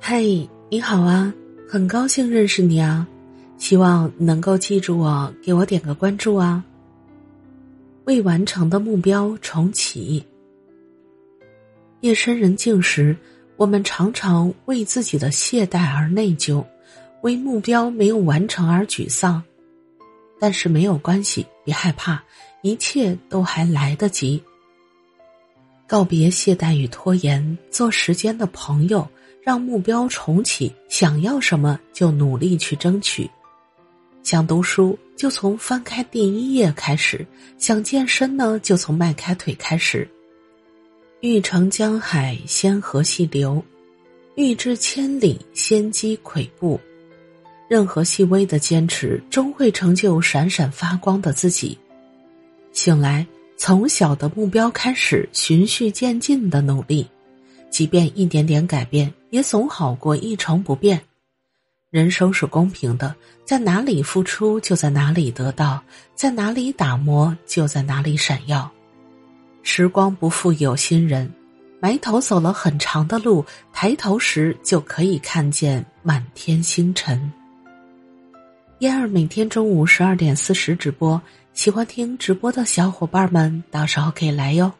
嗨，你好啊，很高兴认识你啊，希望能够记住我，给我点个关注啊。未完成的目标重启。夜深人静时，我们常常为自己的懈怠而内疚，为目标没有完成而沮丧。但是没有关系，别害怕，一切都还来得及。告别懈怠与拖延，做时间的朋友，让目标重启。想要什么就努力去争取。想读书就从翻开第一页开始，想健身呢就从迈开腿开始。欲成江海，先河细流；欲知千里，先积跬步。任何细微的坚持，终会成就闪闪发光的自己。醒来，从小的目标开始，循序渐进的努力，即便一点点改变，也总好过一成不变。人生是公平的，在哪里付出，就在哪里得到；在哪里打磨，就在哪里闪耀。时光不负有心人，埋头走了很长的路，抬头时就可以看见满天星辰。燕儿每天中午十二点四十直播，喜欢听直播的小伙伴们，到时候可以来哟。